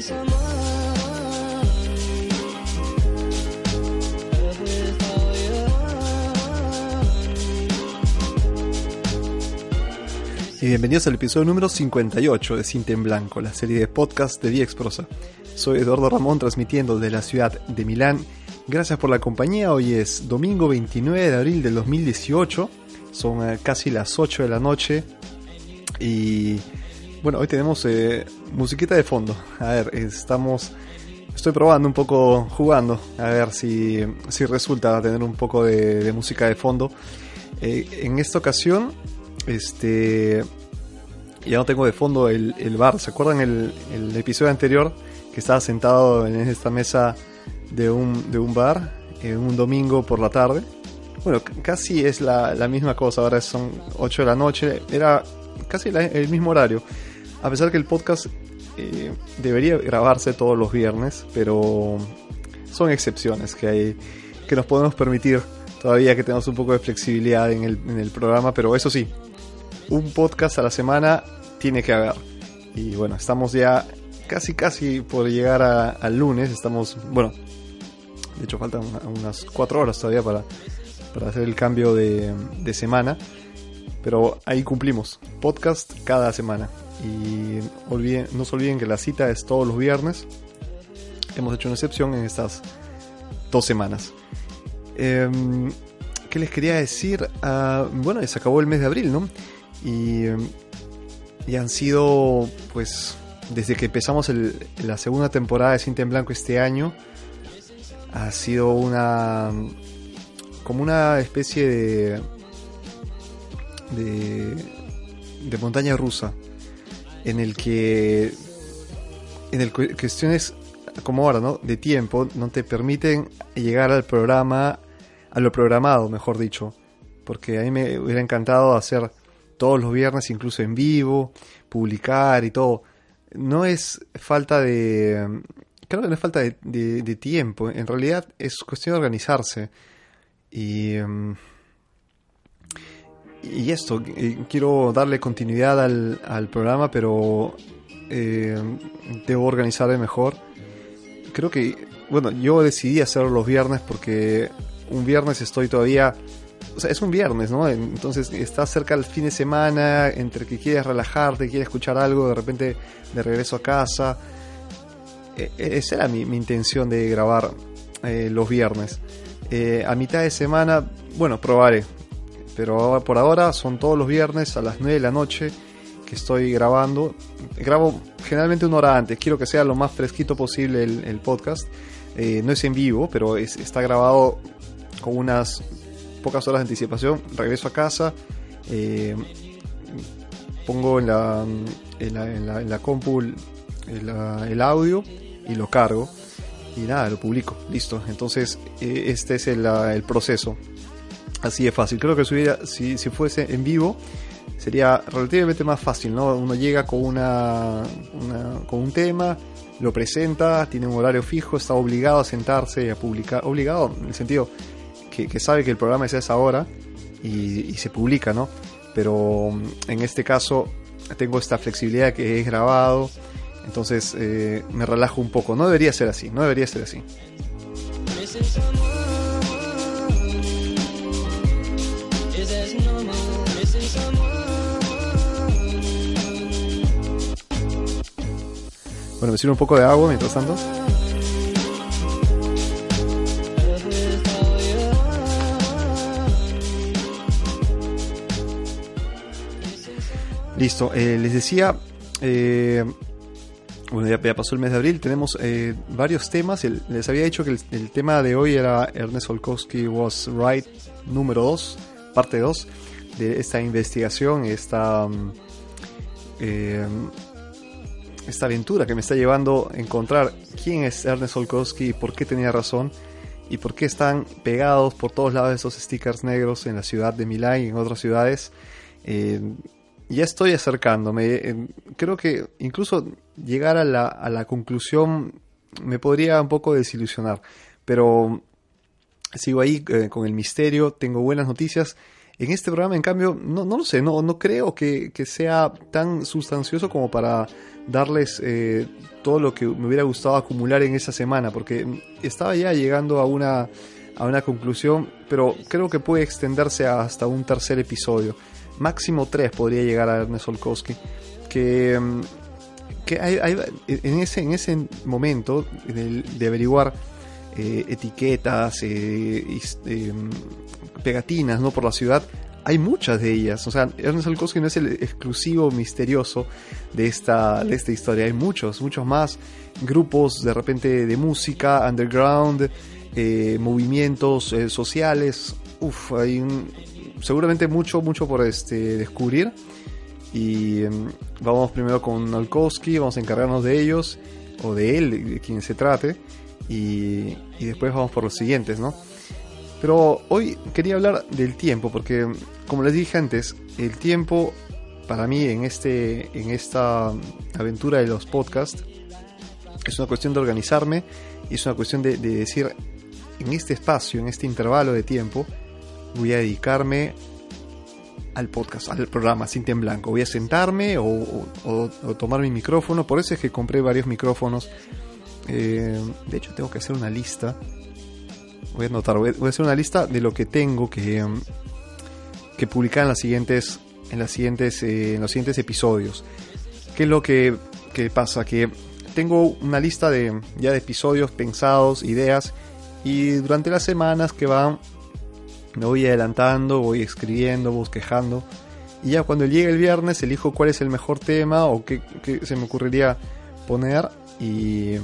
Y bienvenidos al episodio número 58 de Cinta en Blanco, la serie de podcast de Prosa. Soy Eduardo Ramón transmitiendo desde la ciudad de Milán. Gracias por la compañía. Hoy es domingo 29 de abril del 2018. Son eh, casi las 8 de la noche. Y bueno, hoy tenemos eh, musiquita de fondo. A ver, estamos... Estoy probando un poco, jugando, a ver si, si resulta tener un poco de, música de fondo. Eh, en esta ocasión este. Ya no tengo de fondo el, bar. ¿Se acuerdan el, el, episodio anterior? Que estaba sentado en esta mesa de un, de un bar en un domingo por la tarde. Bueno, casi es la, misma cosa. Ahora son 8 de la noche. Era casi el mismo horario. A pesar que el podcast eh, debería grabarse todos los viernes, pero son excepciones que hay que nos podemos permitir todavía que tenemos un poco de flexibilidad en el, en el programa, pero eso sí, un podcast a la semana tiene que haber. Y bueno, estamos ya casi casi por llegar al lunes. Estamos, bueno, de hecho faltan unas cuatro horas todavía para, para hacer el cambio de, semana. Pero ahí cumplimos. Podcast cada semana. Y no se olviden que la cita es todos los viernes. Hemos hecho una excepción en estas dos semanas. Em, ¿Qué les quería decir? Ah, bueno, se acabó el mes de abril, ¿no? Y, han sido, pues, desde que empezamos la segunda temporada de Cinta en Blanco este año, ha sido una. como una especie de. de. de montaña rusa. En el que. en el cuestiones como ahora, ¿no? De tiempo, no te permiten llegar al programa, a lo programado, mejor dicho. Porque a mí me hubiera encantado hacer todos los viernes, incluso en vivo, publicar y todo. No es falta de... Creo que no es falta de, tiempo, en realidad es cuestión de organizarse. Y... Em, y esto, eh, quiero darle continuidad al, programa, pero em, debo organizarme mejor. Creo que, bueno, yo decidí hacerlo los viernes porque un viernes estoy todavía o sea, es un viernes, ¿no? Entonces estás cerca del fin de semana, entre que quieres relajarte, quieres escuchar algo, de repente de regreso a casa. E, e, esa era mi, intención de grabar eh, los viernes. Eh, a mitad de semana, bueno, probaré. Pero por ahora son todos los viernes a las 9 de la noche que estoy grabando. Grabo generalmente una hora antes, quiero que sea lo más fresquito posible el, podcast. Eh, no es en vivo, pero está grabado con unas pocas horas de anticipación, regreso a casa, eh, pongo en la, en la, compu el, audio y lo cargo y nada, lo publico, listo. Entonces eh, este es el, proceso. Así de fácil. Creo que si, si, fuese en vivo sería relativamente más fácil, ¿no? Uno llega con, una, con un tema, lo presenta, tiene un horario fijo, está obligado a sentarse y a publicar. Obligado en el sentido, que, sabe que el programa es a esa hora y, se publica, ¿no? Pero mm, en este caso tengo esta flexibilidad que es grabado, entonces eh, me relajo un poco. No debería ser así, no debería ser así. Bueno, me sirve un poco de agua mientras tanto. Listo, eh, les decía, eh, bueno, ya, pasó el mes de abril, tenemos eh, varios temas. les había dicho que el, tema de hoy era Ernest Olkowski Was Right número 2, parte 2 de esta investigación, esta, mm, esta aventura que me está llevando a encontrar quién es Ernest Olkowski y por qué tenía razón y por qué están pegados por todos lados esos stickers negros en la ciudad de Milán y en otras ciudades ya estoy acercándome. Eh, creo que incluso llegar a la, a la conclusión me podría un poco desilusionar. Pero sigo ahí eh, con el misterio, tengo buenas noticias. En este programa, en cambio, no, no lo sé, no, no creo que, que sea tan sustancioso como para darles eh, todo lo que me hubiera gustado acumular en esa semana, porque estaba ya llegando a una, a una conclusión, pero creo que puede extenderse hasta un tercer episodio. Máximo tres podría llegar a Ernest Olkowski, que, mm, que hay, en, ese, en ese momento de averiguar eh, etiquetas, eh, eh, pegatinas ¿no? por la ciudad, hay muchas de ellas. O sea, Ernest Olkowski no es el exclusivo misterioso de esta, de esta historia. Hay muchos, muchos más grupos de repente de música, underground, movimientos sociales. Uf, hay seguramente mucho, mucho por este, descubrir. Y em, vamos primero con Olkowski, vamos a encargarnos de ellos, o de él, de quien se trate. Y, y después vamos por los siguientes, ¿no? Pero hoy quería hablar del tiempo, porque como les dije antes, el tiempo para mí en, este, en esta aventura de los podcasts es una cuestión de organizarme y es una cuestión de, decir, en este espacio, en este intervalo de tiempo, voy a dedicarme al podcast, al programa Cinta en Blanco. Voy a sentarme o, tomar mi micrófono. Por eso es que compré varios micrófonos. Eh, de hecho, tengo que hacer una lista voy a anotar, voy a hacer una lista de lo que tengo que, um, que publicar en las siguientes, en las siguientes, eh, en los siguientes episodios. ¿Qué es lo que, pasa? Que tengo una lista de ya de episodios pensados, ideas, y durante las semanas que van me voy adelantando, voy escribiendo, bosquejando. Y ya cuando llegue el viernes elijo cuál es el mejor tema o qué, se me ocurriría poner y,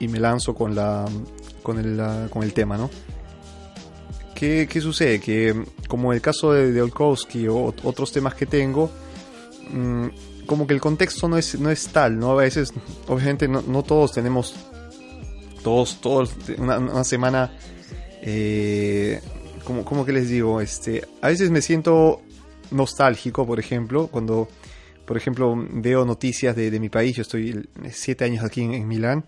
me lanzo con, la, con, el, con el tema, ¿no? ¿Qué, sucede? Que como el caso de, de Olkowski o otros temas que tengo, mm, como que el contexto no es, no es tal, ¿no? A veces, obviamente, no, todos tenemos, todos, todos, una, semana, eh, como, como que les digo, este, a veces me siento nostálgico, por ejemplo, cuando, por ejemplo, veo noticias de, mi país, yo estoy siete años aquí en Milán,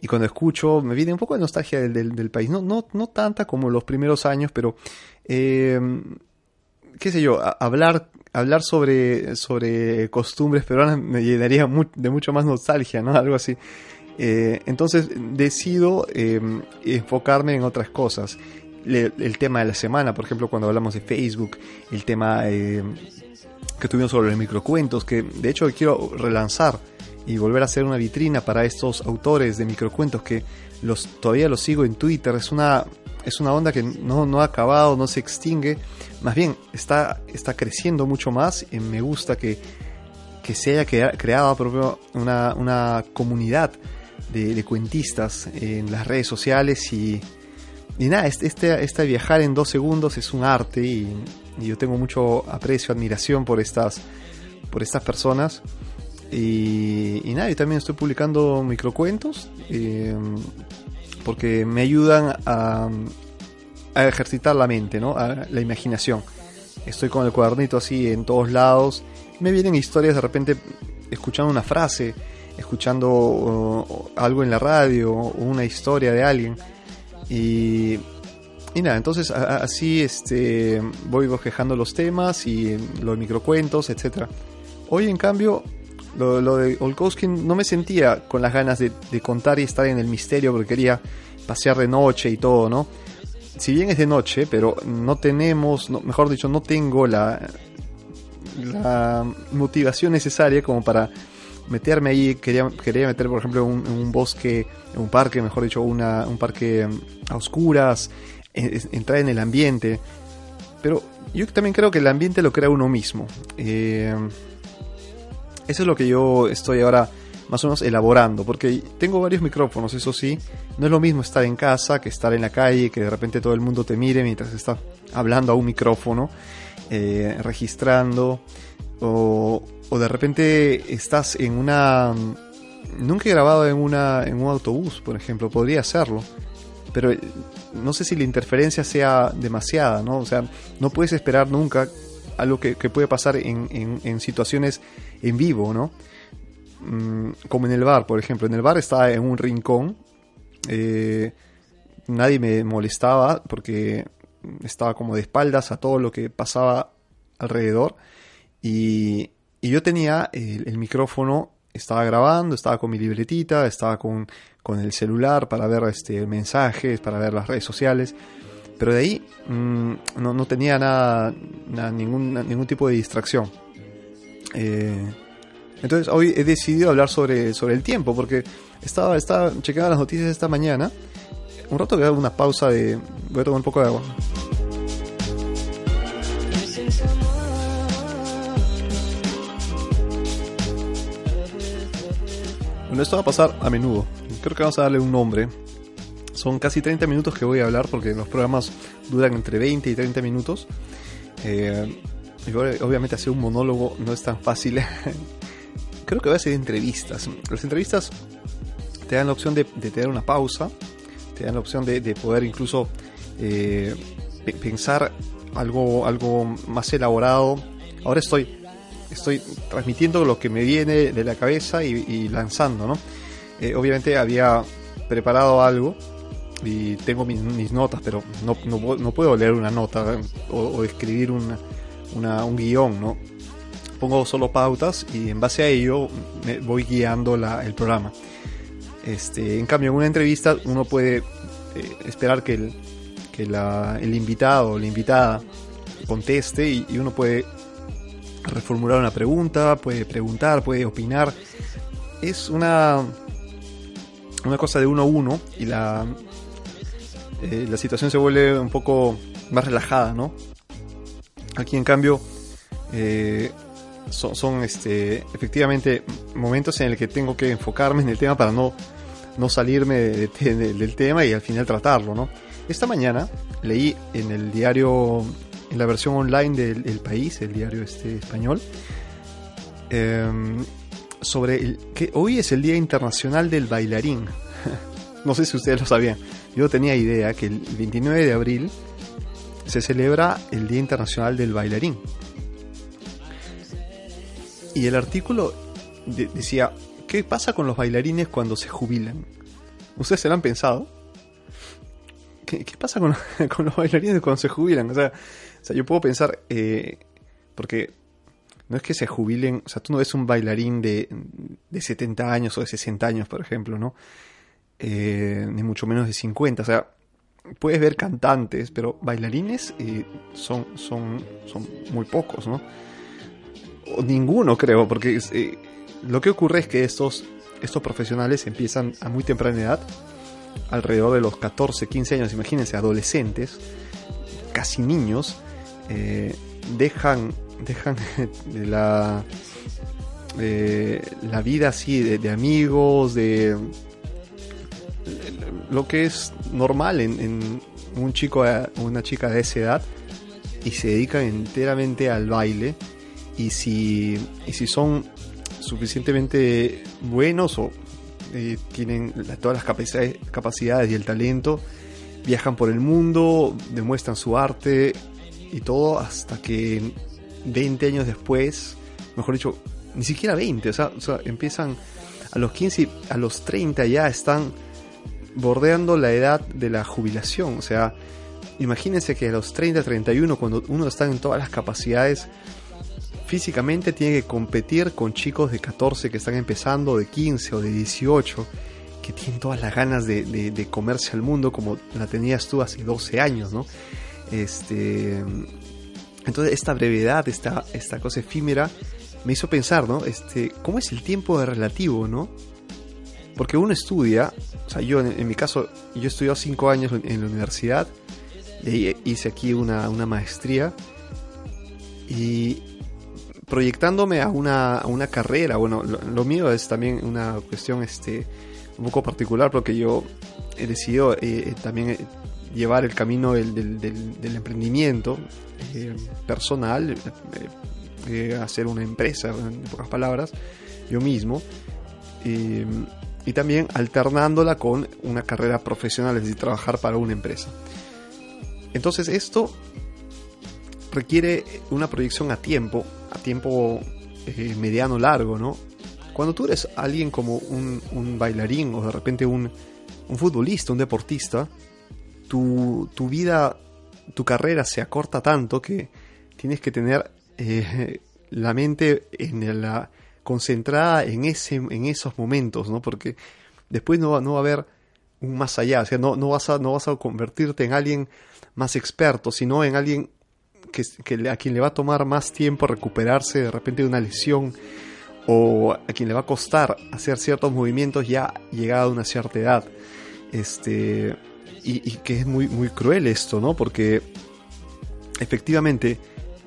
y cuando escucho me viene un poco de nostalgia del, país. No, no, no tanta como los primeros años, pero eh, qué sé yo, hablar, hablar sobre, sobre costumbres peruanas me llenaría de mucho más nostalgia, ¿no? Algo así. Eh, entonces decido eh, enfocarme en otras cosas. el tema de la semana, por ejemplo, cuando hablamos de Facebook, el tema que tuvimos sobre los microcuentos, que de hecho quiero relanzar y volver a hacer una vitrina para estos autores de microcuentos que todavía los sigo en Twitter. Es una, es una onda que no, no ha acabado, no se extingue. Más bien, está, está creciendo mucho más y me gusta que, que se haya creado una, una comunidad de, cuentistas en las redes sociales y, y nada, este, este, este, viajar en dos segundos es un arte y, y, yo tengo mucho aprecio, admiración por estas, por estas personas y, y nada, también estoy publicando microcuentos eh, porque me ayudan a, a, ejercitar la mente, ¿no? A la imaginación. Estoy con el cuadernito así en todos lados. Me vienen historias de repente escuchando una frase, escuchando uh, algo en la radio, una historia de alguien. Y, y nada, entonces así este, voy bosquejando los temas y los microcuentos, etc. Hoy en cambio lo, de Olkowski no me sentía con las ganas de, contar y estar en el misterio porque quería pasear de noche y todo, ¿no? Si bien es de noche, pero no tenemos, mejor dicho, no tengo la, motivación necesaria como para meterme ahí. Quería, quería meter, por ejemplo, en un, bosque, en un parque, mejor dicho, una, un parque a oscuras, entrar en el ambiente. Pero yo también creo que el ambiente lo crea uno mismo. Eh, eso es lo que yo estoy ahora más o menos elaborando, porque tengo varios micrófonos, eso sí, no es lo mismo estar en casa que estar en la calle, que de repente todo el mundo te mire mientras estás hablando a un micrófono, eh, registrando, o, o, de repente estás en una... Nunca he grabado en, una, en un autobús, por ejemplo, podría hacerlo, pero no sé si la interferencia sea demasiada, ¿no? O sea, no puedes esperar nunca algo que, que puede pasar en, situaciones en vivo, ¿no? Mm, como en el bar, por ejemplo. En el bar estaba en un rincón. Eh, nadie me molestaba porque estaba como de espaldas a todo lo que pasaba alrededor y, yo tenía el, micrófono, estaba grabando, estaba con mi libretita, estaba con, el celular para ver este, mensajes, para ver las redes sociales, pero de ahí mm, no, tenía nada, ningún, ningún tipo de distracción. Eh, entonces hoy he decidido hablar sobre, sobre el tiempo, porque estaba, estaba chequeando las noticias esta mañana. Un rato voy a dar una pausa de... Voy a tomar un poco de agua. Bueno, esto va a pasar a menudo. Creo que vamos a darle un nombre. Son casi 30 minutos que voy a hablar porque los programas duran entre 20 y 30 minutos. Eh, y obviamente hacer un monólogo no es tan fácil. Creo que voy a hacer entrevistas. Las entrevistas te dan la opción de, tener una pausa, te dan la opción de, poder incluso eh, pensar algo, algo más elaborado. Ahora estoy, estoy transmitiendo lo que me viene de la cabeza y, lanzando, ¿no? Eh, obviamente había preparado algo y tengo mis, notas, pero no, no, puedo leer una nota o, escribir una, un guion, ¿no? Pongo solo pautas y en base a ello voy guiando el programa. Este, en cambio, en una entrevista uno puede eh, esperar que el, que el invitado o la invitada conteste y, uno puede reformular una pregunta, puede preguntar, puede opinar. Es una, una cosa de uno a uno y la, eh, la situación se vuelve un poco más relajada, ¿no? Aquí en cambio eh, son, este, efectivamente momentos en el que tengo que enfocarme en el tema para no, no salirme del tema y al final tratarlo, ¿no? Esta mañana leí en el diario, en la versión online del País, el diario este español, em, sobre que hoy es el Día Internacional del Bailarín. no sé si ustedes lo sabían. Yo tenía idea que el 29 de abril se celebra el Día Internacional del Bailarín. Y el artículo decía, ¿qué pasa con los bailarines cuando se jubilan? ¿Ustedes se lo han pensado? ¿Qué, pasa con, los bailarines cuando se jubilan? O sea, yo puedo pensar, eh, porque no es que se jubilen, o sea, tú no ves un bailarín de, de 70 años o de 60 años, por ejemplo, ¿no? Eh, ni mucho menos de 50, o sea, puedes ver cantantes, pero bailarines eh, son, son, son muy pocos, ¿no? O ninguno creo, porque eh, lo que ocurre es que estos, estos profesionales empiezan a muy temprana edad, alrededor de los 14, 15 años, imagínense, adolescentes, casi niños, dejan, dejan la, la vida así de amigos, de lo que es normal en, un chico o una chica de esa edad y se dedican enteramente al baile y si, si son suficientemente buenos o eh, tienen todas las capacidades, capacidades y el talento, viajan por el mundo, demuestran su arte y todo hasta que 20 años después, mejor dicho, ni siquiera 20, o sea, empiezan a los 15, a los 30 ya están bordeando la edad de la jubilación. O sea, imagínense que a los 30, 31, cuando uno está en todas las capacidades, físicamente tiene que competir con chicos de 14 que están empezando, de 15 o de 18, que tienen todas las ganas de, comerse al mundo como la tenías tú hace 12 años, ¿no? Este, entonces esta brevedad, esta, esta cosa efímera, me hizo pensar, ¿no? Este, ¿Cómo es el tiempo relativo, ¿no? Porque uno estudia, o sea, yo en, mi caso, yo he estudiado cinco años en, la universidad, hice aquí una, maestría, y proyectándome a una, a una carrera, bueno, lo, mío es también una cuestión este, un poco particular, porque yo he decidido eh, eh, también eh, llevar el camino del, del, emprendimiento personal, hacer una empresa, en pocas palabras, yo mismo y también alternándola con una carrera profesional, es decir, trabajar para una empresa. Entonces esto requiere una proyección a tiempo, a tiempo eh, mediano largo, ¿no? Cuando tú eres alguien como un, bailarín o de repente un, futbolista, un deportista, tu, tu, vida, tu carrera se acorta tanto que tienes que tener eh, la mente en la, concentrada en, ese, en esos momentos, ¿no? Porque después no va, no va a haber un más allá, o sea, no, no, vas a, no vas a convertirte en alguien más experto, sino en alguien que, que, a quien le va a tomar más tiempo recuperarse de repente de una lesión o a quien le va a costar hacer ciertos movimientos ya llegada a una cierta edad. Este, y, que es muy, muy cruel esto, ¿no? Porque efectivamente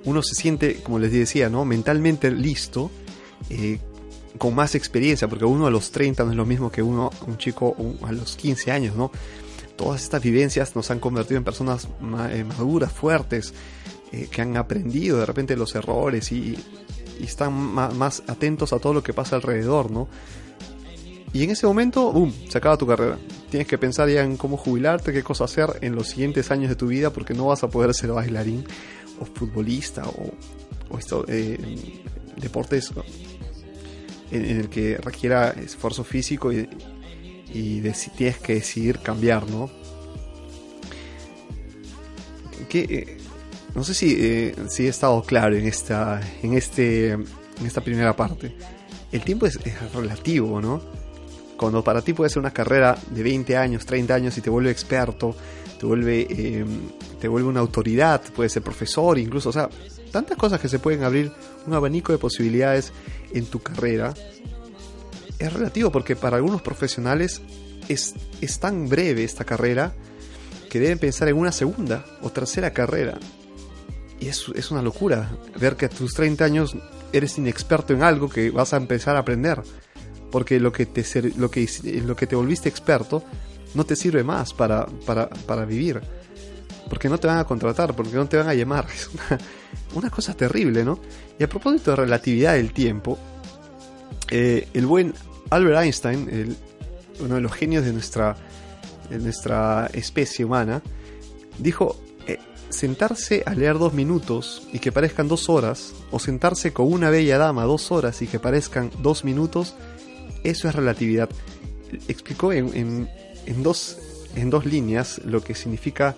uno se siente, como les decía, ¿no? Mentalmente listo, eh, con más experiencia, porque uno a los 30 no es lo mismo que uno, un chico a los 15 años, ¿no? Todas estas vivencias nos han convertido en personas eh, maduras, fuertes, eh, que han aprendido de repente los errores y, están más, atentos a todo lo que pasa alrededor, ¿no? Y en ese momento, ¡boom!, se acaba tu carrera. Tienes que pensar ya en cómo jubilarte, qué cosa hacer en los siguientes años de tu vida, porque no vas a poder ser bailarín o futbolista o, esto, eh, deportes en, el que requiera esfuerzo físico y, y tienes que decidir cambiar, ¿no? Que, eh, no sé si, eh, si he estado claro en esta, en, este, en esta primera parte. El tiempo es, relativo, ¿no? Cuando para ti puede ser una carrera de 20 años, 30 años y te vuelve experto, te vuelve, eh, te vuelve una autoridad, puede ser profesor, incluso, o sea, tantas cosas que se pueden abrir un abanico de posibilidades en tu carrera, es relativo porque para algunos profesionales es, es tan breve esta carrera que deben pensar en una segunda o tercera carrera. Y es, es una locura ver que a tus 30 años eres inexperto en algo que vas a empezar a aprender. Porque lo que te, lo que, lo que te volviste experto no te sirve más para, para, para vivir porque no te van a contratar, porque no te van a llamar. Es una, cosa terrible, ¿no? Y a propósito de relatividad del tiempo, eh, el buen Albert Einstein, uno de los genios de nuestra, de nuestra especie humana, dijo, eh, sentarse a leer dos minutos y que parezcan dos horas, o sentarse con una bella dama dos horas y que parezcan dos minutos, eso es relatividad. Explicó en, en, dos, en dos líneas lo que significa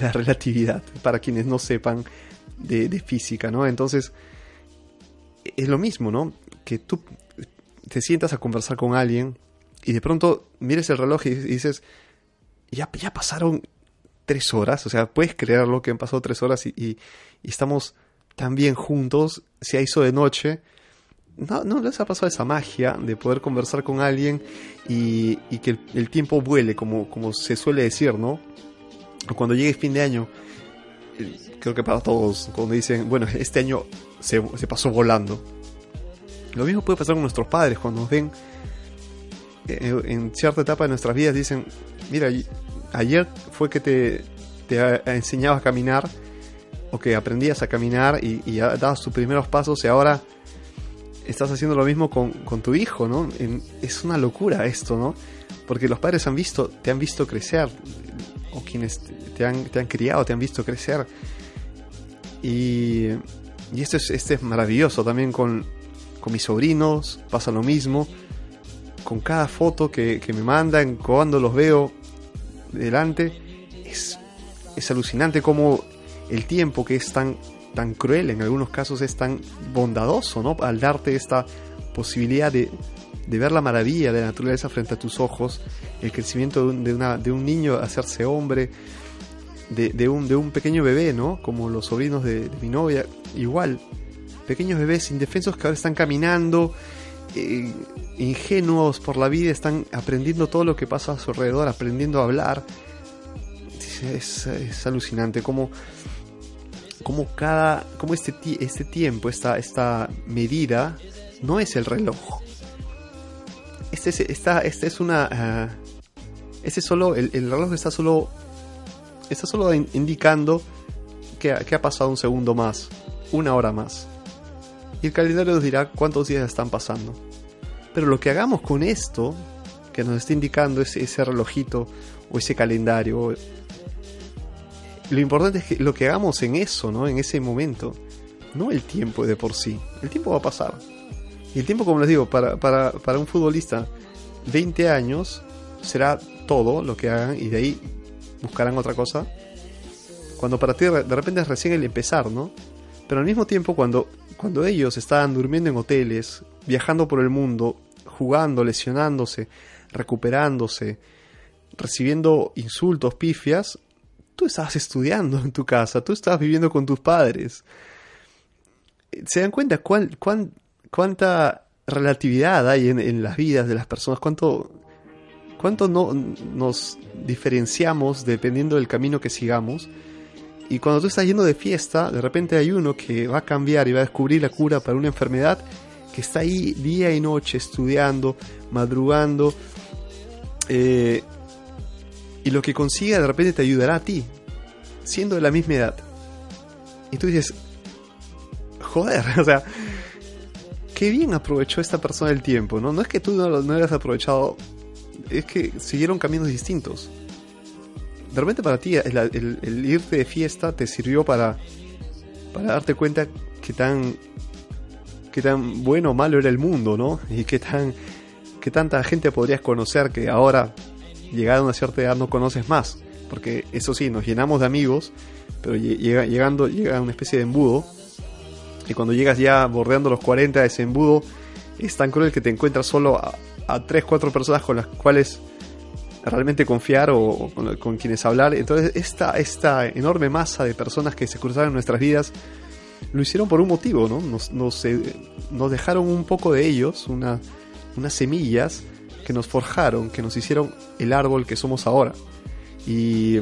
la relatividad, para quienes no sepan de, física, ¿no? Entonces, es lo mismo, ¿no? Que tú te sientas a conversar con alguien y de pronto mires el reloj y dices, ya, ya pasaron tres horas, o sea, puedes creerlo que han pasado tres horas y, estamos tan bien juntos, se hizo de noche. No, no les ha pasado esa magia de poder conversar con alguien y, que el, el, tiempo vuele, como, como se suele decir, ¿no? cuando llegue fin de año, eh, creo que para todos, cuando dicen, bueno, este año se, pasó volando. Lo mismo puede pasar con nuestros padres cuando nos ven eh, en cierta etapa de nuestras vidas, dicen, mira, ayer fue que te, te enseñabas a caminar o que aprendías a caminar y, y dabas tus primeros pasos y ahora estás haciendo lo mismo con, con tu hijo, ¿no? es una locura esto, ¿no? Porque los padres han visto, te han visto crecer, o quienes te han, te han criado, te han visto crecer. Y, y esto, es, es maravilloso también con, con mis sobrinos, pasa lo mismo. Con cada foto que, que me mandan, cuando los veo delante, es, es alucinante como el tiempo que es tan, tan cruel, en algunos casos es tan bondadoso, ¿no? Al darte esta posibilidad de, de ver la maravilla de la naturaleza frente a tus ojos, el crecimiento de un, de un niño hacerse hombre, de, un, de un pequeño bebé, ¿no? Como los sobrinos de, mi novia, igual, pequeños bebés indefensos que ahora están caminando, eh, ingenuos por la vida, están aprendiendo todo lo que pasa a su alrededor, aprendiendo a hablar. Es, alucinante como, como cada, como este, este tiempo, esta, esta medida, no es el reloj, este es, una... este solo, el, reloj está solo... Está solo indicando que, que ha pasado un segundo más, una hora más. Y el calendario nos dirá cuántos días están pasando. Pero lo que hagamos con esto, que nos está indicando ese, ese relojito o ese calendario, lo importante es que lo que hagamos en eso, ¿no? En ese momento, no el tiempo de por sí. El tiempo va a pasar. Y el tiempo, como les digo, para, para, para un futbolista, 20 años será todo lo que hagan y de ahí buscarán otra cosa. Cuando para ti de repente es recién el empezar, ¿no? Pero al mismo tiempo, cuando, cuando ellos estaban durmiendo en hoteles, viajando por el mundo, jugando, lesionándose, recuperándose, recibiendo insultos, pifias, tú estabas estudiando en tu casa, tú estabas viviendo con tus padres. ¿Se dan cuenta cuán, cuán, cuánta relatividad hay en, en, las vidas de las personas? ¿Cuánto, cuánto no, nos diferenciamos dependiendo del camino que sigamos? Y cuando tú estás yendo de fiesta, de repente hay uno que va a cambiar y va a descubrir la cura para una enfermedad que está ahí día y noche estudiando, madrugando, eh, y lo que consiga de repente te ayudará a ti, siendo de la misma edad. Y tú dices, joder, o sea, qué bien aprovechó esta persona el tiempo, ¿no? No es que tú no, no hayas aprovechado, es que siguieron caminos distintos. De repente para ti el, el, irte de fiesta te sirvió para, para darte cuenta que tan, qué tan bueno o malo era el mundo, ¿no? Y qué tan que tanta gente podrías conocer que ahora, llegada a una cierta edad, no conoces más. Porque eso sí, nos llenamos de amigos, pero llega, llegando llega una especie de embudo. Y cuando llegas ya bordeando los 40, ese embudo es tan cruel que te encuentras solo a, a 3, 4 personas con las cuales realmente confiar o, con, quienes hablar. Entonces esta, esta enorme masa de personas que se cruzaron en nuestras vidas lo hicieron por un motivo, ¿no? Nos, nos, eh, dejaron un poco de ellos, una, unas semillas que nos forjaron, que nos hicieron el árbol que somos ahora. Y,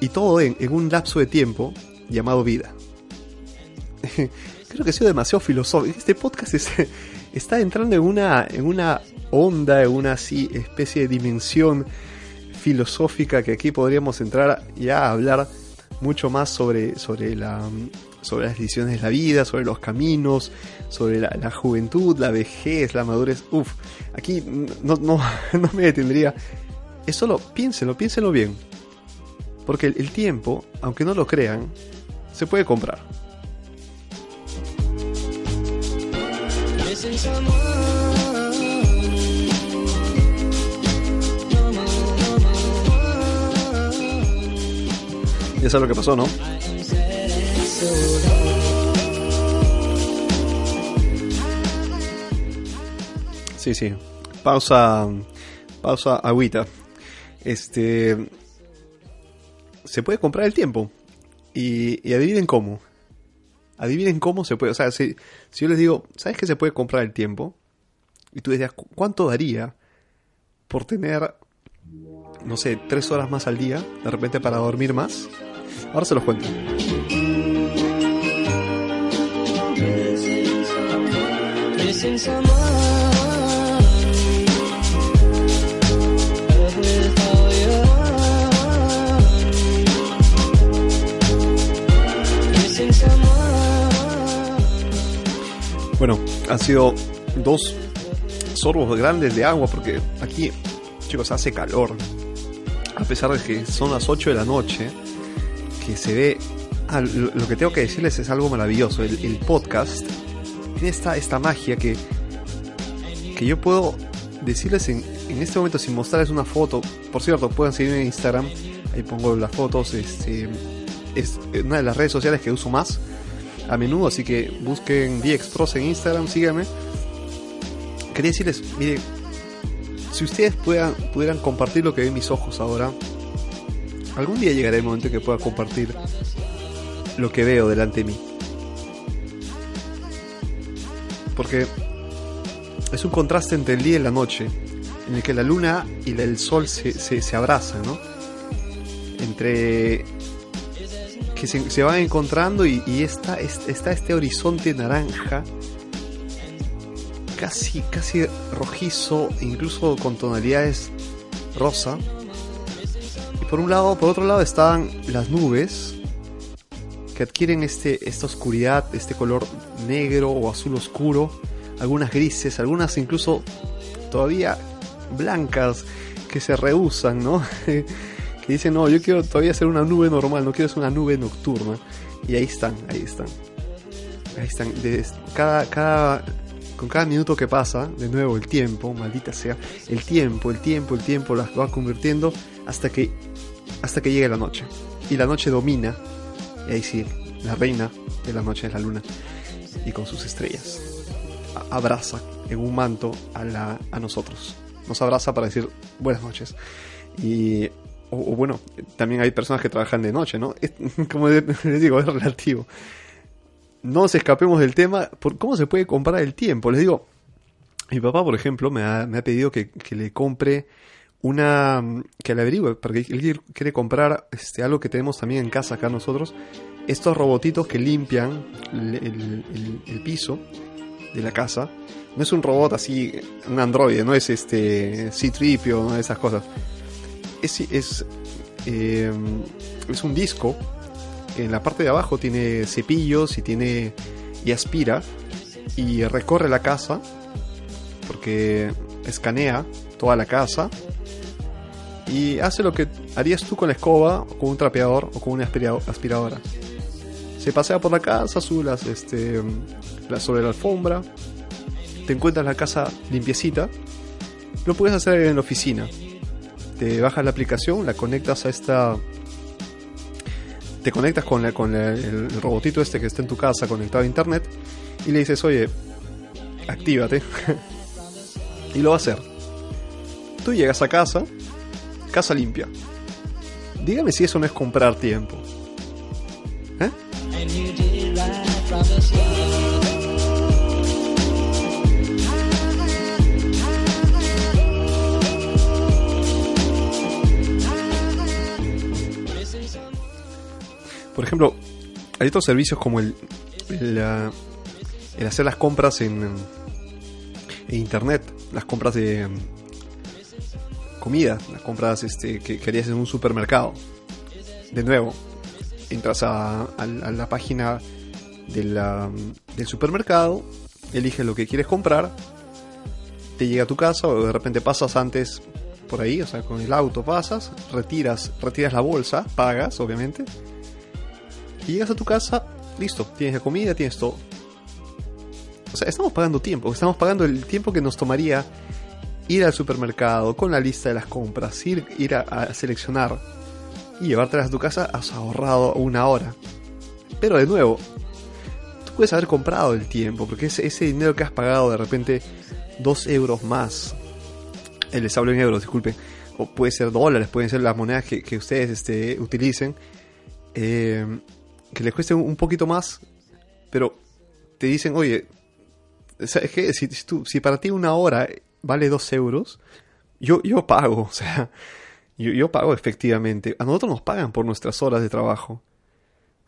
y todo en, un lapso de tiempo llamado vida. Creo que he sido demasiado filosófico. Este podcast es, está entrando en una, en una onda, en una así especie de dimensión filosófica que aquí podríamos entrar ya a hablar mucho más sobre, sobre la, sobre las decisiones de la vida, sobre los caminos, sobre la, juventud, la vejez, la madurez. Uf, aquí no, no, no me detendría. Es solo piénsenlo, piénsenlo bien. Porque el, el tiempo, aunque no lo crean, se puede comprar. Ya sabes lo que pasó, ¿no? Sí, sí. Pausa. Pausa, agüita. Este. Se puede comprar el tiempo. Y, y, adivinen cómo. Adivinen cómo se puede. O sea, si, si yo les digo, ¿sabes que se puede comprar el tiempo? Y tú decías, ¿cuánto daría por tener, no sé, tres horas más al día, de repente para dormir más? Ahora se los cuento. Bueno, han sido dos sorbos grandes de agua porque aquí, chicos, hace calor. A pesar de que son las 8 de la noche, que se ve... Lo, que tengo que decirles es algo maravilloso. El, podcast tiene esta, esta magia que, que yo puedo decirles en, en, este momento sin mostrarles una foto. Por cierto, pueden seguirme en Instagram. Ahí pongo las fotos. Este, es una de las redes sociales que uso más a menudo. Así que busquen DXPros en Instagram, síganme. Quería decirles, miren, si ustedes puedan, pudieran compartir lo que ven mis ojos ahora, algún día llegará el momento en que pueda compartir lo que veo delante de mí. Porque es un contraste entre el día y la noche, en el que la luna y el sol se, se, se abrazan, ¿no? Entre que se, se van encontrando y, y está, está este horizonte naranja casi, casi rojizo, incluso con tonalidades rosa. Por un lado, por otro lado están las nubes que adquieren este, esta oscuridad, este color negro o azul oscuro, algunas grises, algunas incluso todavía blancas que se rehusan, ¿no? que dicen, no, yo quiero todavía ser una nube normal, no quiero ser una nube nocturna. Y ahí están, ahí están. Ahí están. Con cada minuto que pasa, de nuevo el tiempo, maldita sea, el tiempo, el tiempo, el tiempo las va convirtiendo hasta que hasta que llegue la noche. Y la noche domina, y ahí sí, la reina de la noche es la luna, y con sus estrellas abraza en un manto a, la, a nosotros. Nos abraza para decir buenas noches. Y, o, bueno, también hay personas que trabajan de noche, ¿no? como les digo, es relativo. No nos escapemos del tema. Por ¿Cómo se puede comprar el tiempo? Les digo, mi papá, por ejemplo, me ha, me ha pedido que, que, le compre una. que le averigüe, porque él quiere comprar este, algo que tenemos también en casa acá nosotros. Estos robotitos que limpian el, el piso de la casa. No es un robot así, un androide, no es este C-Tripio, no esas cosas. Es, es, em, es un disco que en la parte de abajo tiene cepillos y tiene y aspira y recorre la casa porque escanea toda la casa y hace lo que harías tú con la escoba con un trapeador o con una aspiradora. Se pasea por la casa, sube este, sobre la alfombra, te encuentras la casa limpiecita, lo puedes hacer en la oficina. Te bajas la aplicación, la conectas a esta. Te conectas con, con el, robotito este que está en tu casa conectado a internet y le dices, oye, actívate. y lo va a hacer. Tú llegas a casa, casa limpia. Dígame si eso no es comprar tiempo. ¿Eh? Por ejemplo, hay otros servicios como el, el, hacer las compras en, internet, las compras de comida, las compras este, que querías en un supermercado. De nuevo, entras a, la página del supermercado, eliges lo que quieres comprar, te llega a tu casa o de repente pasas antes por ahí, o sea, con el auto pasas, retiras, retiras la bolsa, pagas, obviamente, y llegas a tu casa, listo, tienes la comida, tienes todo. O sea, estamos pagando tiempo, estamos pagando el tiempo que nos tomaría ir al supermercado con la lista de las compras, ir, ir a, seleccionar y llevártelas a tu casa, has ahorrado una hora. Pero de nuevo, tú puedes haber comprado el tiempo, porque ese, ese dinero que has pagado de repente, dos euros más, eh, les hablo en euros, disculpe, o puede ser dólares, pueden ser las monedas que, que ustedes este, utilicen, eh, que les cueste un poquito más, pero te dicen, oye, ¿sabes qué? Si, si, para ti una hora vale dos euros, yo, yo pago, o sea, yo, yo, pago efectivamente. A nosotros nos pagan por nuestras horas de trabajo.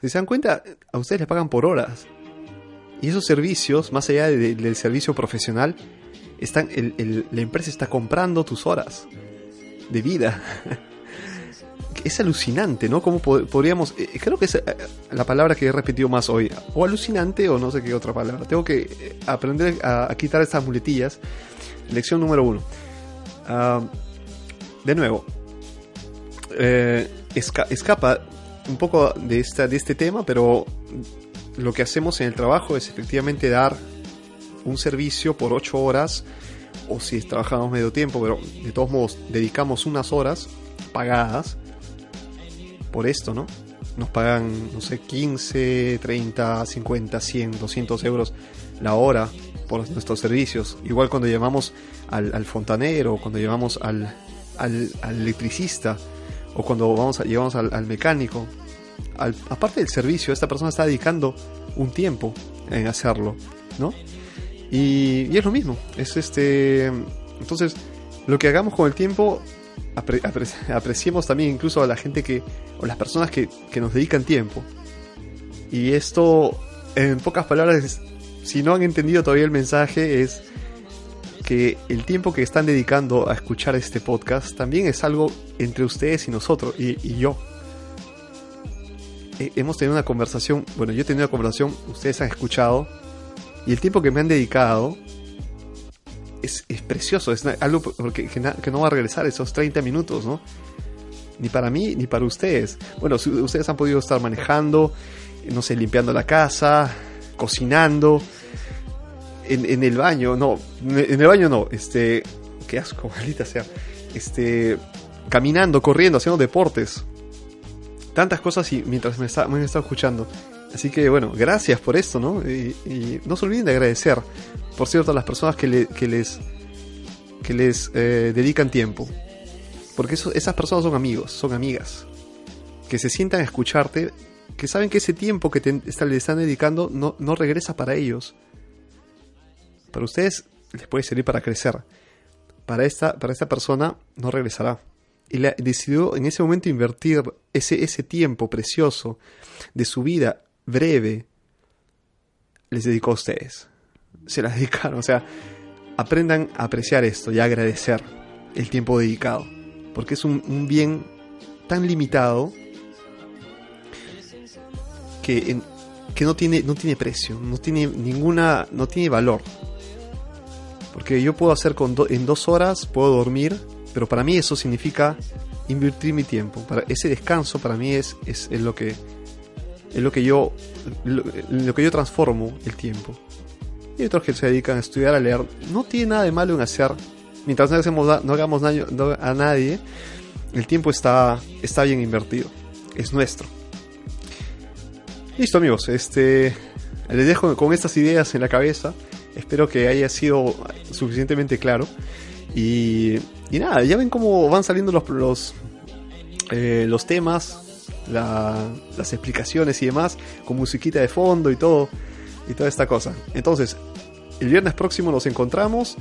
Si se dan cuenta, a ustedes les pagan por horas. Y esos servicios, más allá del servicio profesional, están, la empresa está comprando tus horas de vida. es alucinante, ¿no? Como podríamos, eh, creo que es eh, la palabra que he repetido más hoy, o alucinante o no sé qué otra palabra. Tengo que eh, aprender a, quitar estas muletillas. Lección número uno. Ah, de nuevo, escapa un poco de, esta, de este tema, pero lo que hacemos en el trabajo es efectivamente dar un servicio por ocho horas, o si trabajamos medio tiempo, pero de todos modos dedicamos unas horas pagadas por esto, ¿no? Nos pagan, no sé, 15, 30, 50, 100, 200 euros la hora por nuestros servicios. Igual cuando llamamos al, fontanero, cuando llamamos al, al, electricista, o cuando vamos a, llevamos al, mecánico. aparte del servicio, esta persona está dedicando un tiempo en hacerlo, ¿no? Y, y es lo mismo. Es este. Entonces, lo que hagamos con el tiempo apreciemos también incluso a la gente que, o las personas que, nos dedican tiempo. Y esto, en pocas palabras, si no han entendido todavía el mensaje, es que el tiempo que están dedicando a escuchar este podcast también es algo entre ustedes y nosotros, y, yo. hemos tenido una conversación, bueno, yo he tenido una conversación, ustedes han escuchado, y el tiempo que me han dedicado es, precioso, es algo que, que, no va a regresar esos 30 minutos, ¿no? Ni para mí, ni para ustedes. Bueno, ustedes han podido estar manejando, no sé, limpiando la casa, cocinando, en, el baño, no, en el baño no, este, qué asco, maldita sea, este, caminando, corriendo, haciendo deportes. Tantas cosas y mientras me está, me está escuchando. Así que bueno, gracias por esto, ¿no? Y, no se olviden de agradecer, por cierto, a las personas que, les que les eh, dedican tiempo. Porque esas personas son amigos, son amigas. Que se sientan a escucharte, que saben que ese tiempo que te, le están dedicando no, no regresa para ellos. Para ustedes les puede servir para crecer. Para esta, para esta persona no regresará. Y decidió en ese momento invertir ese, ese tiempo precioso de su vida breve. Les dedicó a ustedes. Se las dedicaron. O sea, aprendan a apreciar esto y a agradecer el tiempo dedicado. Porque es un, bien tan limitado que, que no, tiene, no tiene precio, no tiene ninguna, no tiene valor. Porque yo puedo hacer con en dos horas, puedo dormir, pero para mí eso significa invertir mi tiempo. Para ese descanso para mí es, es, lo que es lo que yo lo, que yo transformo el tiempo. Y otros que se dedican a estudiar, a leer. No tiene nada de malo en hacer. Mientras no, hacemos, no hagamos daño a nadie, el tiempo está, está bien invertido. Es nuestro. Listo amigos, este les dejo con estas ideas en la cabeza. Espero que haya sido suficientemente claro. Y, y nada, ya ven cómo van saliendo los, los, eh, los temas, las explicaciones y demás, con musiquita de fondo y todo, y toda esta cosa. Entonces, el viernes próximo nos encontramos.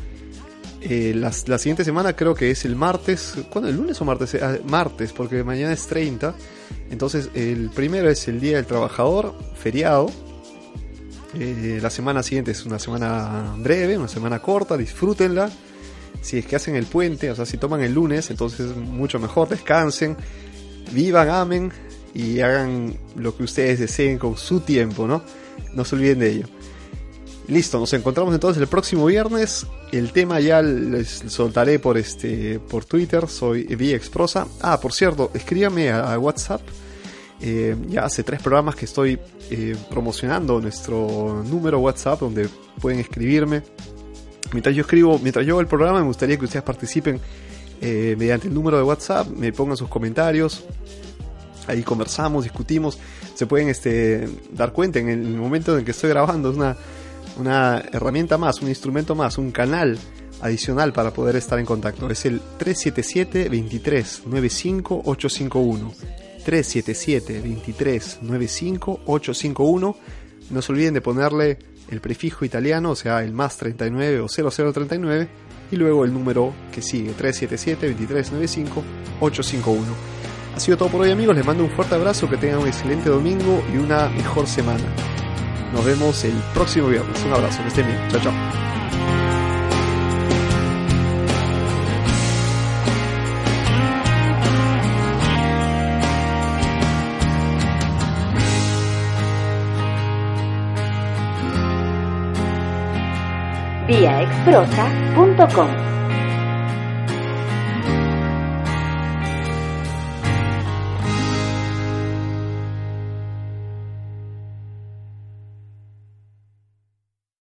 Eh, la, siguiente semana creo que es el martes. ¿Cuándo? ¿El lunes o martes? Ah, martes, porque mañana es 30. Entonces, el primero es el Día del Trabajador, feriado. Eh, la semana siguiente es una semana breve, una semana corta, disfrútenla. Si es que hacen el puente, o sea, si toman el lunes, entonces mucho mejor, descansen, vivan, amen y hagan lo que ustedes deseen con su tiempo, ¿no? No se olviden de ello. Listo, nos encontramos entonces el próximo viernes. El tema ya les soltaré por este por Twitter, soy VXProsa. Ah, por cierto, escríbame a WhatsApp eh, ya hace tres programas que estoy eh, promocionando nuestro número WhatsApp donde pueden escribirme. Mientras yo escribo, mientras yo hago el programa, me gustaría que ustedes participen eh, mediante el número de WhatsApp, me pongan sus comentarios. Ahí conversamos, discutimos. Se pueden este, dar cuenta en el momento en que estoy grabando. Es una, herramienta más, un instrumento más, un canal adicional para poder estar en contacto. Es el 377 23 95 851. 377 23 95 851. No se olviden de ponerle el prefijo italiano, o sea, el más 39 o 0039, y luego el número que sigue, 377 23 95 851. Ha sido todo por hoy amigos, les mando un fuerte abrazo, que tengan un excelente domingo y una mejor semana. Nos vemos el próximo viernes. Un abrazo, que estén bien. Chao, chao. viaexprosa.com.